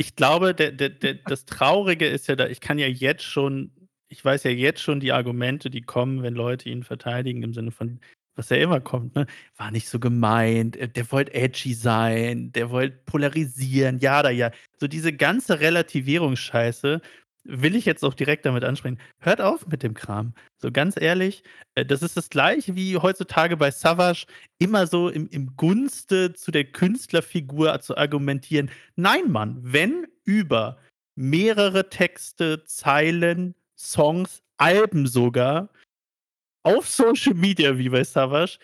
Ich glaube, der der der das Traurige ist ja da ich kann ja jetzt schon ich weiß ja jetzt schon die Argumente, die kommen, wenn Leute ihn verteidigen im Sinne von was ja immer kommt, ne? „War nicht so gemeint, äh, der wollte edgy sein, der wollte polarisieren, jada ja.“ So diese ganze Relativierungsscheiße will ich jetzt auch direkt damit ansprechen. Hört auf mit dem Kram. So ganz ehrlich, äh, das ist das Gleiche wie heutzutage bei Savage immer so im im Gunste zu der Künstlerfigur zu argumentieren. Nein, Mann, wenn über mehrere Texte, Zeilen, Songs, Alben sogar auf Social Media wie bei Savage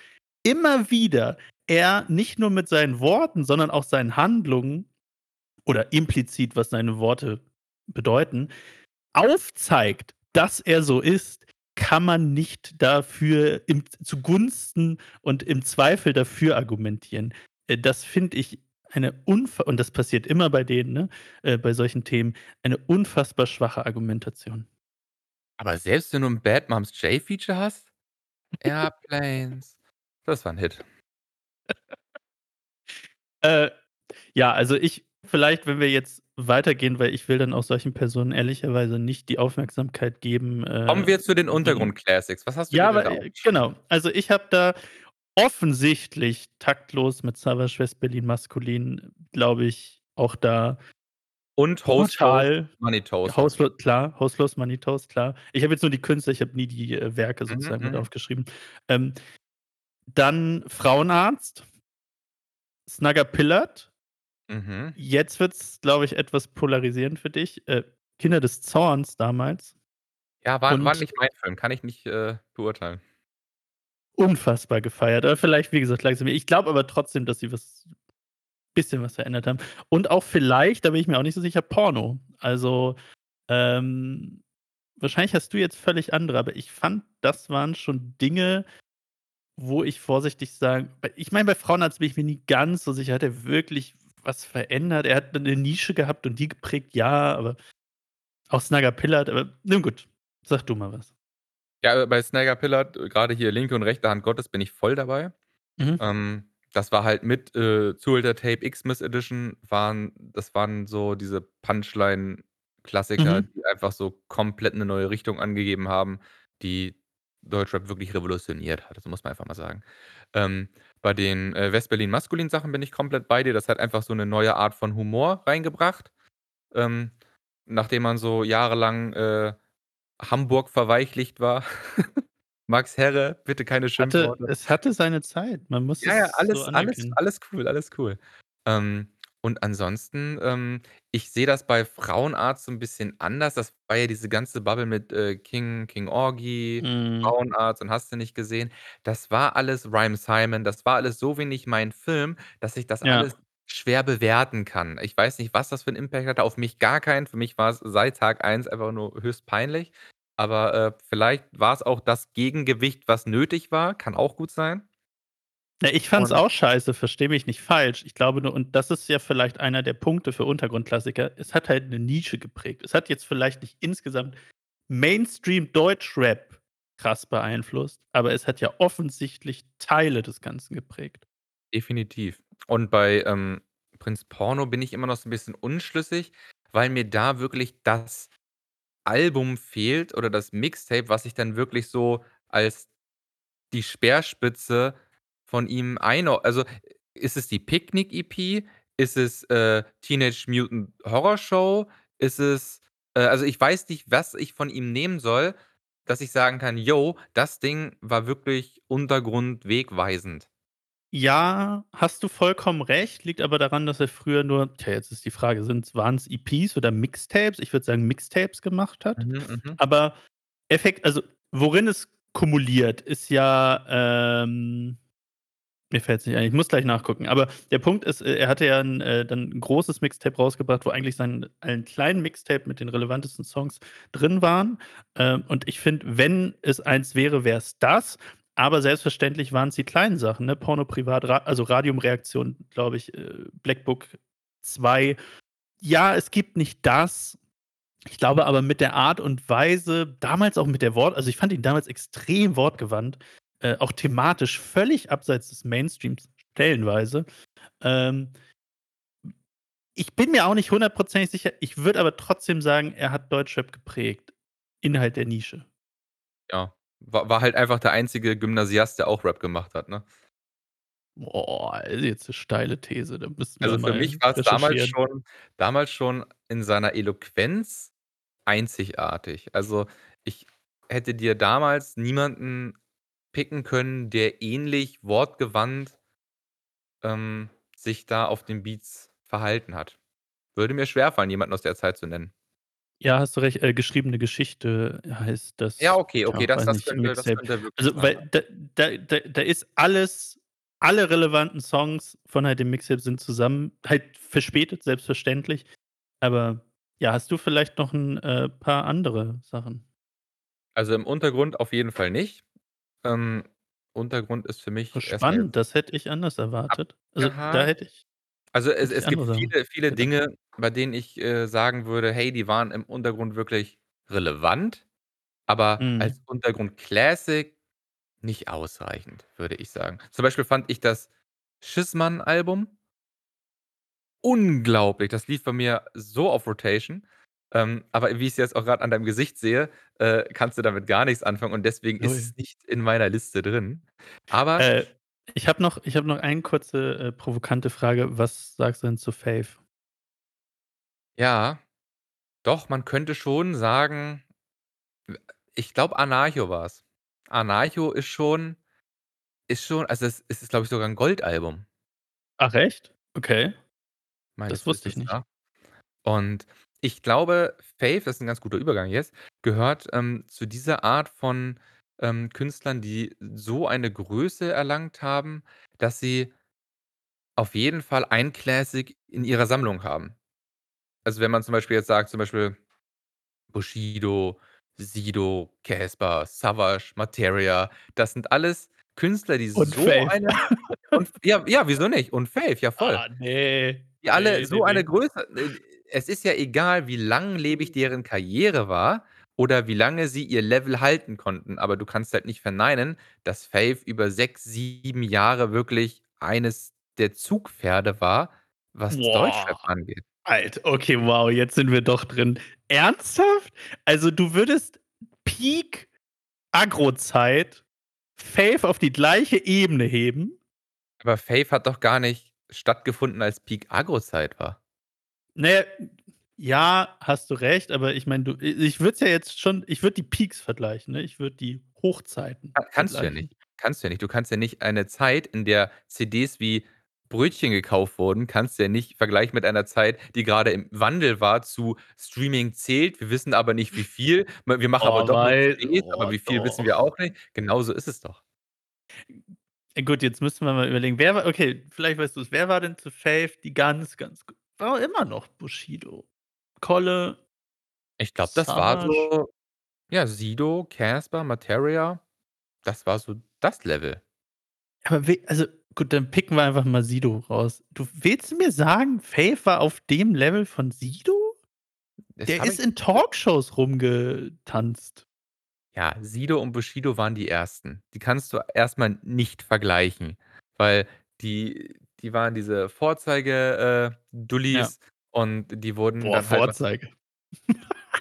immer wieder er nicht nur mit seinen Worten, sondern auch seinen Handlungen oder implizit, was seine Worte bedeuten, aufzeigt, dass er so ist, kann man nicht dafür im zugunsten und im Zweifel dafür argumentieren. Äh, das finde ich eine unfa und das passiert immer bei denen, ne, äh, bei solchen Themen, eine unfassbar schwache Argumentation. Aber selbst wenn du 'n „Bad Moms J“-Feature hast? „Airplanes“, das war 'n Hit. Äh, ja, also, ich vielleicht, wenn wir jetzt weitergehen, weil ich will dann auch solchen Personen ehrlicherweise nicht die Aufmerksamkeit geben, Kommen äh, wir zu den Untergrund-Classics. Was hast du ja, da äh, genau. Also, ich habe da offensichtlich taktlos mit „Savage West-Berlin Maskulin“, glaube ich, auch da Und „Hostlos brutal Money Toast“ hast du „Hostlo“ klar, „Hostlos Money Toast“, klar. Ich habe jetzt nur die Künstler, ich habe nie die, äh, Werke Mhm, sozusagen mit mhm. aufgeschrieben. Ähm, dann „Frauenarzt“. „Snagger Pillard“. Mhm. Jetzt wird's, glaube ich, etwas polarisierend für dich. Äh, „Kinder des Zorns“ damals Ja, war war nicht mein Film, kann ich nicht, äh, beurteilen. unfassbar gefeiert. Aber vielleicht, wie gesagt, lag's an mir. Ich glaube aber trotzdem, dass sie was bisschen was verändert haben. Und auch vielleicht, da bin ich mir auch nicht so sicher, Porno. Also, ähm, wahrscheinlich hast du jetzt völlig andere, aber ich fand, das waren schon Dinge, wo ich vorsichtig sagen ich meine, bei Frauenarzt bin ich mir nie ganz so sicher. Hat er wirklich was verändert? Er hat 'ne Nische gehabt und die geprägt, ja, aber auch Snagger-Pillard, aber nun gut, sag du mal was. Ja, bei Snagger-Pillard, äh, grade hier „Linke und rechte Hand Gottes“ bin ich voll dabei. Mhm. Ähm, das war halt mit, äh, „Zuhälter Tape Xmas Edition“ waren das waren so diese Punchline-Klassiker, Mhm. die einfach so komplett 'ne neue Richtung angegeben haben, die Deutschrap wirklich revolutioniert hat. Das muss man einfach mal sagen. Ähm, bei den, äh, West-Berlin Maskulin-Sachen bin ich komplett bei dir. Das hat einfach so 'ne neue Art von Humor reingebracht. Ähm, nachdem man so jahrelang, äh, Hamburg verweichlicht war. Max Herre, bitte keine Hatte Schimpfworte. es hatte seine Zeit. Man muss Ja, ja, es so alles alles alles cool, alles cool. Ähm, und ansonsten, ähm, ich sehe das bei Frauenarzt so 'n bisschen anders. Das war ja diese ganze Bubble mit, äh, King King Orgy, Mhm. Frauenarzt und hast du nicht gesehen. Das war alles Rhyme Simon, das war alles so wenig mein Film, dass ich das Ja. alles schwer bewerten kann. Ich weiß nicht, was das für 'n Impact hatte, auf mich gar keinen. Für mich war's seit Tag 1 einfach nur höchst peinlich. Aber, äh, vielleicht war's auch das Gegengewicht, was nötig war, kann auch gut sein. Ne, ich fand's Und auch scheiße, versteh mich nicht falsch. Ich glaube nur und das ist ja vielleicht einer der Punkte für Untergrundklassiker, es hat halt 'ne Nische geprägt. Es hat jetzt vielleicht nicht insgesamt Mainstream Deutschrap krass beeinflusst, aber es hat ja offensichtlich Teile des Ganzen geprägt. Definitiv. Und bei, ähm, Prinz Porno bin ich immer noch so 'n bisschen unschlüssig, weil mir da wirklich das Album fehlt oder das Mixtape, was ich dann wirklich so als die Speerspitze von ihm einor also, ist es die Picknick-EP? Ist es, äh, „Teenage Mutant Horror Show“? Ist es äh, also, ich weiß nicht, was ich von ihm nehmen soll, dass ich sagen kann: „Jo, das Ding war wirklich untergrundwegweisend.“ Ja, hast du vollkommen recht, liegt aber daran, dass er früher nur tja, jetzt ist die Frage, sind's waren's EPs oder Mixtapes? Ich würde sagen, Mixtapes gemacht hat. Mhm, mhm. Aber Effekt also, worin es kumuliert, ist ja, ähm mir fällt's nicht ein, ich muss gleich nachgucken. Aber der Punkt ist, äh, er hatte ja 'n äh, dann 'n großes Mixtape rausgebracht, wo eigentlich sein ein kleinen Mixtape mit den relevantesten Songs drin waren. Ähm, und ich finde, wenn es eins wäre, wär's das. Aber selbstverständlich waren's die kleinen Sachen, ne? Porno Privat, Ra also, Radium-Reaktion, glaube ich, äh, Black Book 2. Ja, es gibt nicht das. Ich glaube aber mit der Art und Weise damals auch mit der Wort also, ich fand ihn damals extrem wortgewandt, äh, auch thematisch völlig abseits des Mainstreams stellenweise. Ähm ich bin mir auch nicht hundertprozentig sicher. Ich würde aber trotzdem sagen, er hat Deutschrap geprägt innerhalb der Nische. Ja, wa war halt einfach der einzige Gymnasiast, der auch Rap gemacht hat, ne? Boah, ist jetzt 'ne steile These, da wir Also, für mal mich war's damals recherchieren. schon damals schon in seiner Eloquenz einzigartig. Also, ich hätte dir damals niemanden picken können, der ähnlich wortgewandt ähm, sich da auf den Beats verhalten hat. Würde mir schwerfallen, jemanden aus der Zeit zu nennen. Ja, hast du recht, äh, „Geschriebene Geschichte“ heißt Ja, das, okay, okay, ja, das das könnte das könnte wirklich Also, sein, ja. weil da da da da ist alles alle relevanten Songs von halt dem Mixtape sind zusammen halt verspätet, selbstverständlich. Aber ja, hast du vielleicht noch 'n, äh, paar andere Sachen? Also, im Untergrund auf jeden Fall nicht. Ähm, Untergrund ist für Oh, mich mal jetzt spannend, das hätte ich anders erwartet. Also, da hätte ich Also, es es gibt viele viele. Dinge, bei denen ich, äh, sagen würde: „Hey, die waren im Untergrund wirklich relevant“, aber Mhm. als Untergrund-Classic nicht ausreichend, würde ich sagen. Zum Beispiel fand ich das „Schissmann“-Album unglaublich. Das lief bei mir so auf Rotation. Ähm, aber wie ich's jetzt auch grad an deinem Gesicht sehe, äh, kannst du damit gar nichts anfangen und deswegen ist Null. es nicht in meiner Liste drin. Aber Äh, ich habe noch ich habe noch eine kurze, äh, provokante Frage. Was sagst du denn zu „Faith“? Ja, doch, man könnte schon sagen ich glaube, „Anarcho“ war's. „Anarcho“ ist schon ist schon also, es es ist, glaube ich, sogar 'n Goldalbum. Ach echt? Okay. Das meines wusste ich Wissens nicht. nach. Und ich glaube, Faith ist 'n ganz guter Übergang jetzt, gehört, ähm, zu dieser Art von, ähm, Künstlern, die so eine Größe erlangt haben, dass sie auf jeden Fall ein Classic in ihrer Sammlung haben. Also, wenn man zum Beispiel jetzt sagt, zum Beispiel Bushido, Sido, Caspar, Savage, Materia, das sind alles Künstler, die Und so Faith. eine und ja, ja, wieso nicht? Und Faith, ja voll. Ah, ne. Die alle Ne, ne, so eine ne. Größe äh, es ist ja egal, wie langlebig deren Karriere war oder wie lange sie ihr Level halten konnten, aber du kannst halt nicht verneinen, dass Faith über 6, 7 Jahre wirklich eines der Zugpferde war, was Deutschrap Boah. angeht. Alt okay, wow, jetzt sind wir doch drin. Ernsthaft? Also, du würdest Peak Agro-Zeit Faith auf die gleiche Ebene heben? Aber Faith hat doch gar nicht stattgefunden, als Peak Agro-Zeit war. Ne, ja, hast du recht, aber ich meine, ich würde es ja jetzt schon ich würde die Peaks vergleichen, ne? Ich würde die Hochzeiten Ka kannst du ja nicht. Kannst du ja nicht. Du kannst ja nicht eine Zeit, in der CDs wie Brötchen gekauft wurden kannst du ja nicht vergleichen mit einer Zeit, die grade im Wandel war zu Streaming zählt, wir wissen aber nicht, wie viel. Wir machen aber Oh, doch nur wei CDs, aber oh, wie viel wissen wir doch. auch nicht. Genauso ist es doch. Gut, jetzt müssten wir mal überlegen, wer war okay, vielleicht weißt du's. Wer war denn zu Faith die ganz, ganz war immer noch Bushido, Kolle Ich glaube, das war so ja, Sido, Caspar, Materia, das war so das Level. Aber we also, gut, dann picken wir einfach mal Sido raus. Du willst mir sagen, Faith war auf dem Level von Sido? Das Der ist in Talkshows rumgetanzt. Ja, Sido und Bushido waren die Ersten. Die kannst du erst mal nicht vergleichen, weil die die waren diese Vorzeige äh, Ja. Und die wurden Boah, dann halt mal Vorzeige.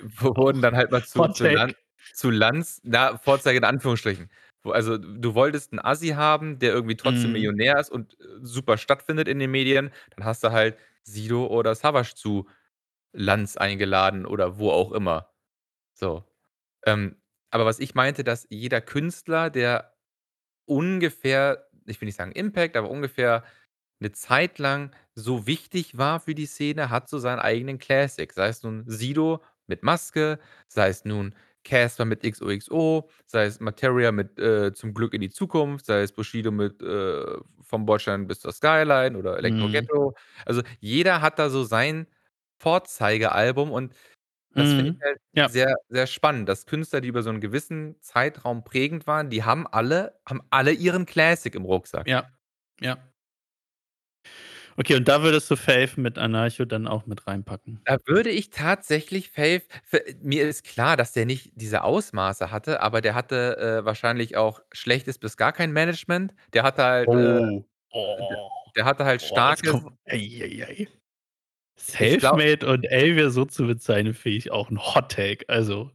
w wurden dann halt mal zu zu Lan zu Lanz na, Vorzeige in Anführungsstrichen. Also, du wolltest 'n Assi haben, der irgendwie trotzdem Mhm. Millionär ist und, äh, super stattfindet in den Medien, dann hast du halt Sido oder Savage zu Lanz eingeladen oder wo auch immer. So. Ähm, aber was ich meinte, dass jeder Künstler, der ungefähr ich will nicht sagen Impact, aber ungefähr 'ne Zeit lang so wichtig war für die Szene, hat so seinen eigenen Classic. Sei es nun Sido mit „Maske“, sei es nun Caspar mit „XOXO“, sei es Materia mit, äh, „Zum Glück in die Zukunft“, sei es Bushido mit, äh, „Vom Bordstein bis zur Skyline“ oder Mhm. „Elektro-Ghetto“. Also, jeder hat da so sein Vorzeigealbum und das finde ich Mhm. halt Ja. sehr, sehr spannend, dass Künstler, die über so 'n gewissen Zeitraum prägend waren, die haben alle haben alle ihren Classic im Rucksack. Ja, ja. Okay, und da würdest du Faith mit „Anarcho“ dann auch mit reinpacken? Da würde ich tatsächlich Faith mir ist klar, dass der nicht diese Ausmaße hatte, aber der hatte, äh, wahrscheinlich auch schlechtes bis gar kein Management. Der hatte halt, äh, äh, Oh. d Oh. der hatte halt Oh, jetzt starkes kommen ei, ei, ei. Ich glaube Self-Made und Elvier so zu bezeichnen, finde ich auch 'n Hot Take, also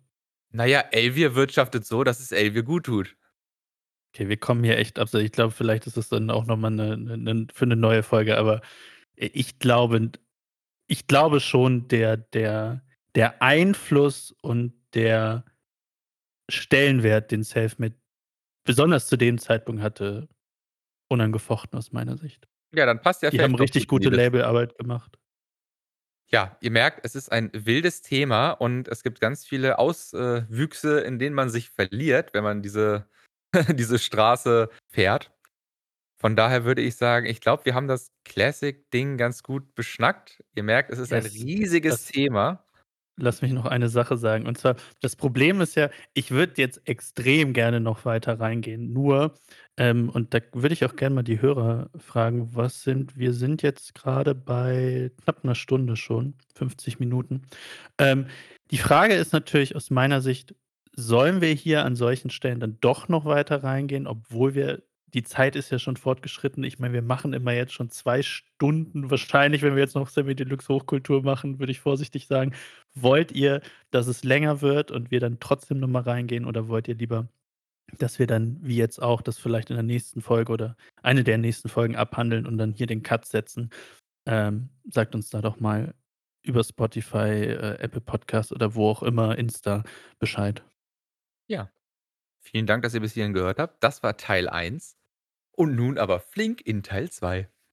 Na ja, Elvier wirtschaftet so, dass es Elvier gut tut. Okay, wir kommen hier echt abse ich glaube, vielleicht ist das dann auch noch mal 'ne 'ne 'nen für 'ne neue Folge, aber ich glaube ich glaube schon, der der der Einfluss und der Stellenwert, den Self-Made besonders zu dem Zeitpunkt hatte, unangefochten aus meiner Sicht. Ja, dann passt ja Die haben richtig gute. Labelarbeit gemacht. Ja, ihr merkt, es ist ein wildes Thema und es gibt ganz viele Aus äh, Wüchse, in denen man sich verliert, wenn man diese diese Straße fährt. Von daher würde ich sagen, ich glaube, wir haben das Classic-Ding ganz gut beschnackt. Ihr merkt, es ist ein riesiges Das Thema. Lass mich noch eine Sache sagen. Und zwar, das Problem ist ja, ich würde jetzt extrem gerne noch weiter reingehen. Nur ähm, und da würde ich auch gern mal die Hörer fragen, was sind wir sind jetzt grade bei knapp 'ner Stunde schon, 50 Minuten. Ähm, die Frage ist natürlich aus meiner Sicht, sollen wir hier an solchen Stellen dann doch noch weiter reingehen, obwohl wir die Zeit ist ja schon fortgeschritten. Ich meine, wir machen immer jetzt schon 2 Stunden wahrscheinlich, wenn wir jetzt noch Samy Deluxe Hochkultur machen, würde ich vorsichtig sagen. Wollt ihr, dass es länger wird und wir dann trotzdem noch mal reingehen oder wollt ihr lieber, dass wir dann, wie jetzt auch, das vielleicht in der nächsten Folge oder eine der nächsten Folgen abhandeln und dann hier den Cut setzen? Ähm, sagt uns da doch mal über Spotify, äh, Apple Podcasts oder wo auch immer, Insta Bescheid. Ja. Vielen Dank, dass ihr bis hierhin gehört habt. Das war Teil 1 und nun aber flink in Teil 2.